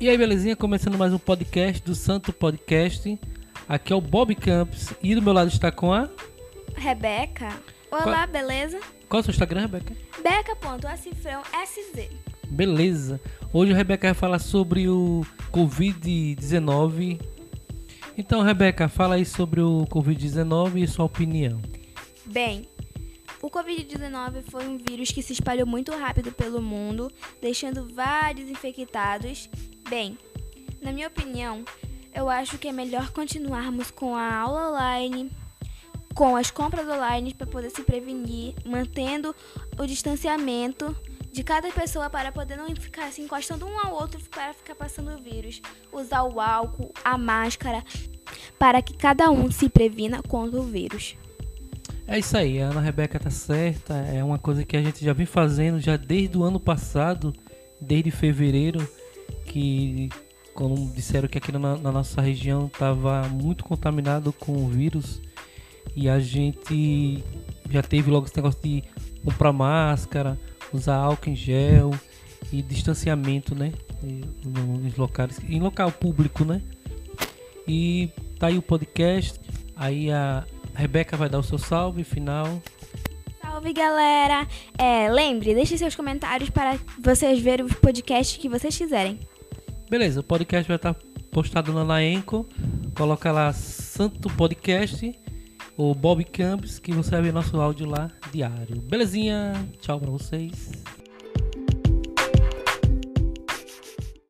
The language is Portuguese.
E aí, belezinha? Começando mais um podcast do Santo Podcast. Aqui é o Bob Campos e do meu lado está com a. Rebeca. Olá, beleza? Qual é o seu Instagram, Rebeca? Beca.acifrão.sz. Beleza. Hoje a Rebeca vai falar sobre o Covid-19. Então, Rebeca, fala aí sobre o Covid-19 e sua opinião. Bem, o Covid-19 foi um vírus que se espalhou muito rápido pelo mundo, deixando vários infectados. Bem, na minha opinião, eu acho que é melhor continuarmos com a aula online, com as compras online para poder se prevenir, mantendo o distanciamento de cada pessoa para poder não ficar se encostando um ao outro para ficar passando o vírus. Usar o álcool, a máscara, para que cada um se previna contra o vírus. É isso aí, a Ana Rebeca tá certa. É uma coisa que a gente já vem fazendo já desde o ano passado, desde fevereiro, que quando disseram que aqui na, na nossa região estava muito contaminado com o vírus e a gente já teve logo esse negócio de comprar máscara, usar álcool em gel e distanciamento, né? Nos locais, em local público, né? E tá aí o podcast. Aí a Rebeca vai dar o seu salve final. Salve galera! É, lembre, deixe seus comentários para vocês verem o podcast que vocês quiserem. Beleza, o podcast vai estar postado lá na Enco. Coloca lá Santo Podcast ou Bob Campos que você vai ver nosso áudio lá diário. Belezinha? Tchau pra vocês.